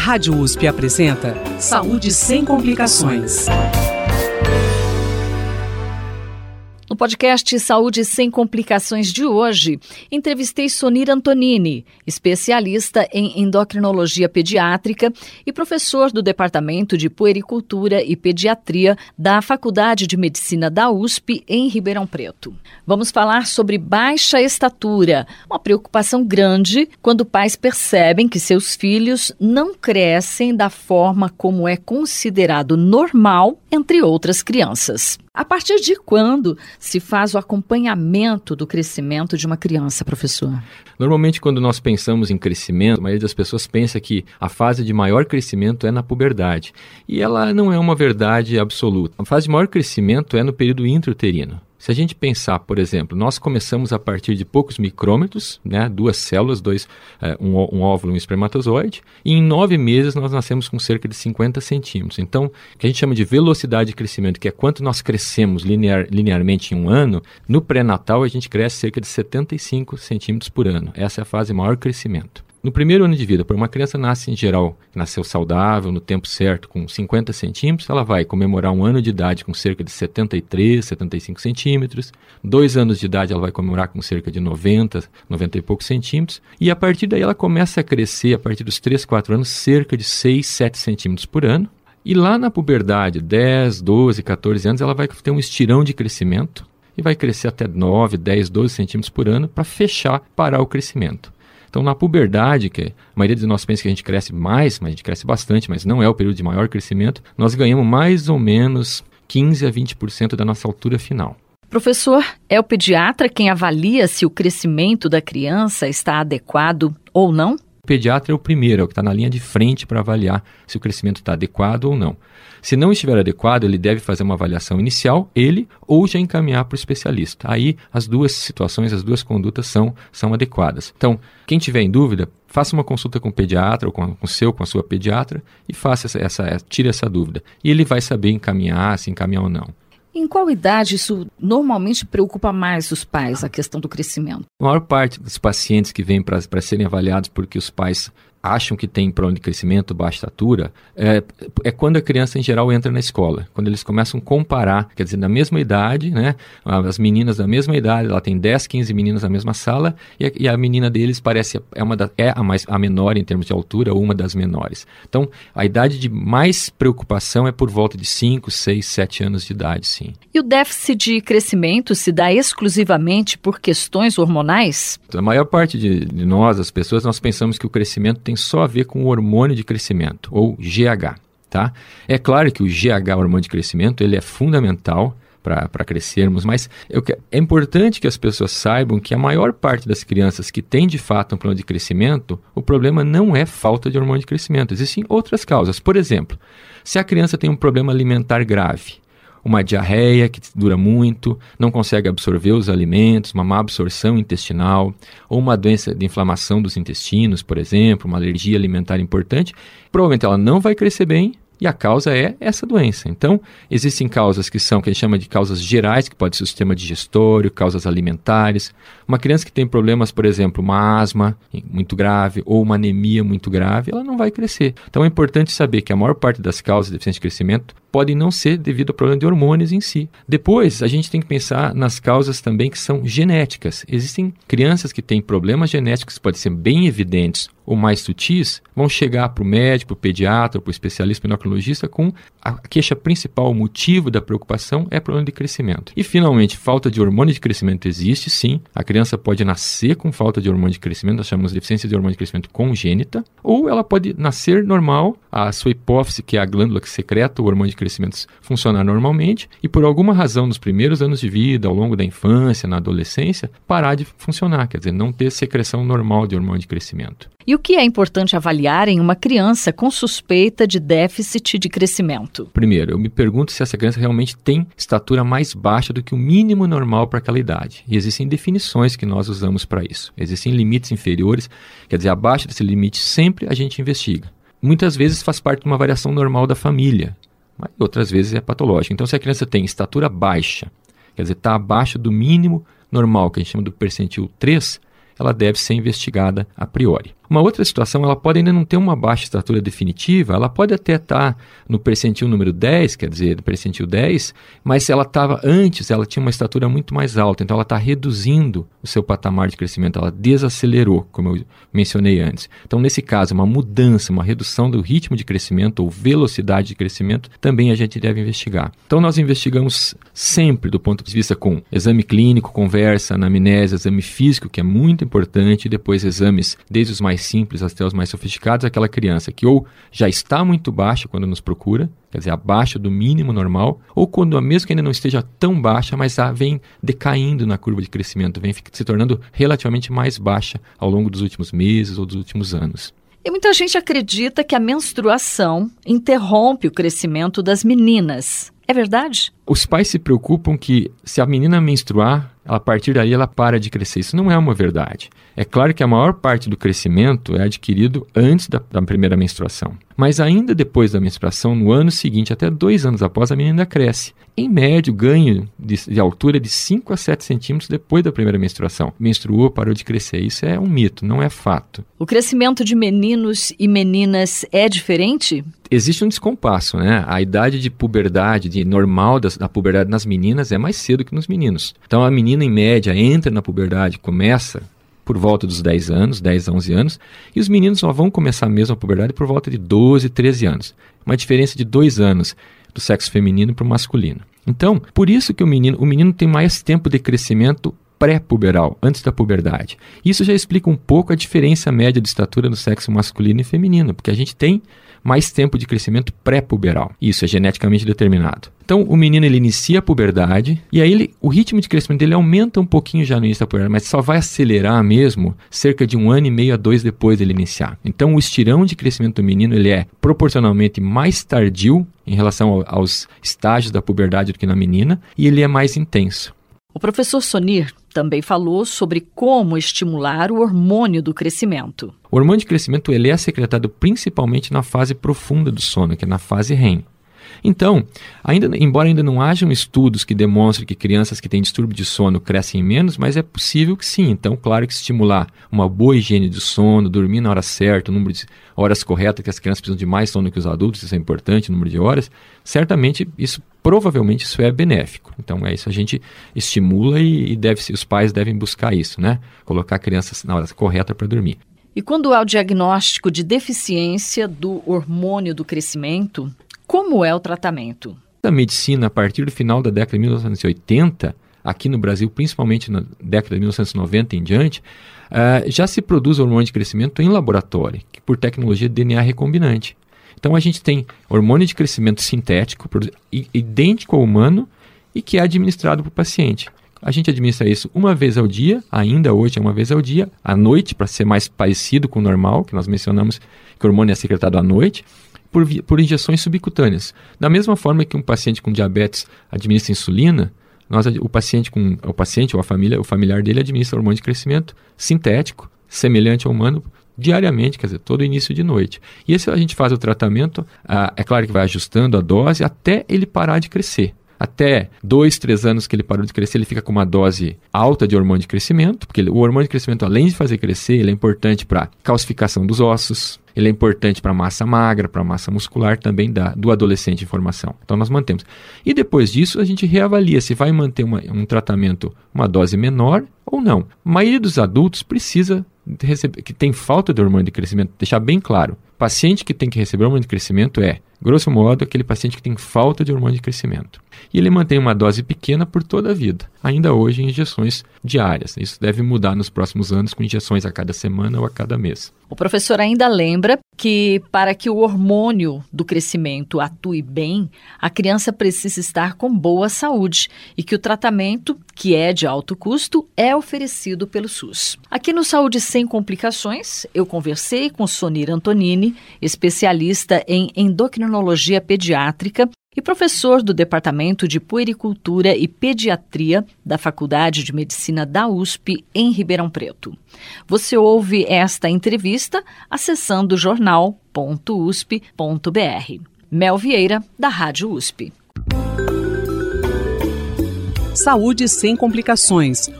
Rádio USP apresenta Saúde sem complicações. Podcast Saúde Sem Complicações de hoje, entrevistei Sonir Antonini, especialista em endocrinologia pediátrica e professor do Departamento de Puericultura e Pediatria da Faculdade de Medicina da USP, em Ribeirão Preto. Vamos falar sobre baixa estatura, uma preocupação grande quando pais percebem que seus filhos não crescem da forma como é considerado normal entre outras crianças. A partir de quando se faz o acompanhamento do crescimento de uma criança, professor? Normalmente, quando nós pensamos em crescimento, a maioria das pessoas pensa que a fase de maior crescimento é na puberdade. E ela não é uma verdade absoluta. A fase de maior crescimento é no período intrauterino. Se a gente pensar, por exemplo, nós começamos a partir de poucos micrômetros, né, duas células, dois, é, um, um, óvulo e um espermatozoide, e em nove meses nós nascemos com cerca de 50 centímetros. Então, o que a gente chama de velocidade de crescimento, que é quanto nós crescemos linear, linearmente em um ano, no pré-natal a gente cresce cerca de 75 centímetros por ano. Essa é a fase maior crescimento. No primeiro ano de vida, por uma criança nasce em geral, nasceu saudável, no tempo certo, com 50 centímetros, ela vai comemorar um ano de idade com cerca de 73, 75 centímetros. Dois anos de idade ela vai comemorar com cerca de 90, 90 e poucos centímetros. E a partir daí ela começa a crescer, a partir dos 3, 4 anos, cerca de 6, 7 centímetros por ano. E lá na puberdade, 10, 12, 14 anos, ela vai ter um estirão de crescimento e vai crescer até 9, 10, 12 centímetros por ano para fechar, parar o crescimento. Então, na puberdade, que a maioria de nós pensa que a gente cresce mais, mas a gente cresce bastante, mas não é o período de maior crescimento, nós ganhamos mais ou menos 15 a 20% da nossa altura final. Professor, é o pediatra quem avalia se o crescimento da criança está adequado ou não? Pediatra é o primeiro, é o que está na linha de frente para avaliar se o crescimento está adequado ou não. Se não estiver adequado, ele deve fazer uma avaliação inicial, ele, ou já encaminhar para o especialista. Aí as duas situações, as duas condutas são, são adequadas. Então, quem tiver em dúvida, faça uma consulta com o pediatra ou com, com o seu, com a sua pediatra e faça essa, essa, tire essa dúvida. E ele vai saber encaminhar, se encaminhar ou não. Em qual idade isso normalmente preocupa mais os pais, a questão do crescimento? A maior parte dos pacientes que vêm para serem avaliados porque os pais acham que tem problema de crescimento, baixa estatura, é, é quando a criança em geral entra na escola. Quando eles começam a comparar, quer dizer, na mesma idade, né? As meninas da mesma idade, ela tem 10, 15 meninas na mesma sala e a, e a menina deles parece é uma da, é a mais a menor em termos de altura uma das menores. Então, a idade de mais preocupação é por volta de 5, 6, 7 anos de idade, sim. E o déficit de crescimento se dá exclusivamente por questões hormonais? A maior parte de, de nós, as pessoas, nós pensamos que o crescimento tem só a ver com o hormônio de crescimento, ou GH. Tá? É claro que o GH, hormônio de crescimento, ele é fundamental para crescermos, mas eu, é importante que as pessoas saibam que a maior parte das crianças que tem de fato um problema de crescimento, o problema não é falta de hormônio de crescimento, existem outras causas. Por exemplo, se a criança tem um problema alimentar grave, uma diarreia que dura muito, não consegue absorver os alimentos, uma má absorção intestinal, ou uma doença de inflamação dos intestinos, por exemplo, uma alergia alimentar importante, provavelmente ela não vai crescer bem e a causa é essa doença. Então, existem causas que são, que a gente chama de causas gerais, que pode ser o sistema digestório, causas alimentares. Uma criança que tem problemas, por exemplo, uma asma muito grave ou uma anemia muito grave, ela não vai crescer. Então, é importante saber que a maior parte das causas de deficiência de crescimento podem não ser devido ao problema de hormônios em si. Depois, a gente tem que pensar nas causas também que são genéticas. Existem crianças que têm problemas genéticos que podem ser bem evidentes ou mais sutis, vão chegar para o médico, para o pediatra, para o especialista endocrinologista com a queixa principal, o motivo da preocupação é problema de crescimento. E finalmente, falta de hormônio de crescimento existe sim. A criança pode nascer com falta de hormônio de crescimento, nós chamamos de deficiência de hormônio de crescimento congênita, ou ela pode nascer normal, a sua hipófise, que é a glândula que secreta o hormônio de crescimento, funcionar normalmente, e por alguma razão nos primeiros anos de vida, ao longo da infância, na adolescência, parar de funcionar, quer dizer, não ter secreção normal de hormônio de crescimento. E o que é importante avaliar em uma criança com suspeita de déficit de crescimento? Primeiro, eu me pergunto se essa criança realmente tem estatura mais baixa do que o mínimo normal para aquela idade. E existem definições que nós usamos para isso. Existem limites inferiores, quer dizer, abaixo desse limite sempre a gente investiga. Muitas vezes faz parte de uma variação normal da família, mas outras vezes é patológica. Então, se a criança tem estatura baixa, quer dizer, está abaixo do mínimo normal, que a gente chama do percentil 3, ela deve ser investigada a priori. Uma outra situação, ela pode ainda não ter uma baixa estatura definitiva, ela pode até estar no percentil número 10, quer dizer, no percentil 10, mas se ela estava antes, ela tinha uma estatura muito mais alta, então ela está reduzindo o seu patamar de crescimento, ela desacelerou, como eu mencionei antes. Então, nesse caso, uma mudança, uma redução do ritmo de crescimento ou velocidade de crescimento, também a gente deve investigar. Então, nós investigamos sempre do ponto de vista com exame clínico, conversa, anamnese, exame físico, que é muito importante, depois exames desde os mais simples até os mais sofisticados, aquela criança que ou já está muito baixa quando nos procura, quer dizer, abaixo do mínimo normal, ou quando, mesmo que ainda não esteja tão baixa, mas vem decaindo na curva de crescimento, vem se tornando relativamente mais baixa ao longo dos últimos meses ou dos últimos anos. E muita gente acredita que a menstruação interrompe o crescimento das meninas. É verdade? Os pais se preocupam que se a menina menstruar, a partir daí ela para de crescer. Isso não é uma verdade. É claro que a maior parte do crescimento é adquirido antes da, da primeira menstruação. Mas ainda depois da menstruação, no ano seguinte, até dois anos após, a menina cresce. Em média, o ganho de, de altura é de 5 a 7 centímetros depois da primeira menstruação. Menstruou, parou de crescer. Isso é um mito, não é fato. O crescimento de meninos e meninas é diferente? Existe um descompasso, né? A idade de puberdade, de normal das, da puberdade nas meninas é mais cedo que nos meninos. Então a menina, em média, entra na puberdade, começa por volta dos 10 anos, 10 a 11 anos, e os meninos só vão começar mesmo a puberdade por volta de 12, 13 anos. Uma diferença de 2 anos do sexo feminino para o masculino. Então, por isso que o menino, o menino tem mais tempo de crescimento pré-puberal, antes da puberdade. Isso já explica um pouco a diferença média de estatura do sexo masculino e feminino, porque a gente tem mais tempo de crescimento pré-puberal. Isso é geneticamente determinado. Então, o menino ele inicia a puberdade e aí ele, o ritmo de crescimento dele aumenta um pouquinho já no início da puberdade, mas só vai acelerar mesmo cerca de um ano e meio a dois depois dele iniciar. Então, o estirão de crescimento do menino ele é proporcionalmente mais tardio em relação ao, aos estágios da puberdade do que na menina e ele é mais intenso. O professor Sonir também falou sobre como estimular o hormônio do crescimento. O hormônio de crescimento ele é secretado principalmente na fase profunda do sono, que é na fase REM. Então, ainda, embora ainda não hajam estudos que demonstrem que crianças que têm distúrbio de sono crescem menos, mas é possível que sim. Então, claro que estimular uma boa higiene de sono, dormir na hora certa, o número de horas corretas, que as crianças precisam de mais sono que os adultos, isso é importante, o número de horas, certamente isso provavelmente isso é benéfico. Então é isso a gente estimula e, e deve os pais devem buscar isso, né? Colocar crianças na hora correta para dormir. E quando há o diagnóstico de deficiência do hormônio do crescimento, como é o tratamento? A medicina, a partir do final da década de 1980, aqui no Brasil, principalmente na década de 1990 em diante, uh, já se produz hormônio de crescimento em laboratório, por tecnologia de DNA recombinante. Então a gente tem hormônio de crescimento sintético, idêntico ao humano, e que é administrado para o paciente. A gente administra isso uma vez ao dia, ainda hoje é uma vez ao dia, à noite, para ser mais parecido com o normal, que nós mencionamos que o hormônio é secretado à noite por, por injeções subcutâneas. Da mesma forma que um paciente com diabetes administra insulina, nós, o paciente com o paciente ou a família, o familiar dele administra hormônio de crescimento sintético, semelhante ao humano, diariamente, quer dizer, todo início de noite. E esse a gente faz o tratamento, ah, é claro que vai ajustando a dose até ele parar de crescer até dois, três anos que ele parou de crescer, ele fica com uma dose alta de hormônio de crescimento, porque o hormônio de crescimento, além de fazer crescer, ele é importante para calcificação dos ossos, ele é importante para massa magra, para massa muscular também da, do adolescente em formação. Então nós mantemos. E depois disso a gente reavalia se vai manter uma, um tratamento, uma dose menor ou não. A maioria dos adultos precisa receber, que tem falta de hormônio de crescimento, deixar bem claro. Paciente que tem que receber hormônio de crescimento é, grosso modo, aquele paciente que tem falta de hormônio de crescimento. E ele mantém uma dose pequena por toda a vida, ainda hoje em injeções diárias. Isso deve mudar nos próximos anos com injeções a cada semana ou a cada mês. O professor ainda lembra que para que o hormônio do crescimento atue bem, a criança precisa estar com boa saúde e que o tratamento, que é de alto custo, é oferecido pelo SUS. Aqui no Saúde Sem Complicações, eu conversei com Sonir Antonini, especialista em endocrinologia pediátrica e professor do Departamento de Puericultura e Pediatria da Faculdade de Medicina da USP, em Ribeirão Preto. Você ouve esta entrevista acessando jornal.usp.br. Mel Vieira, da Rádio USP. Saúde sem complicações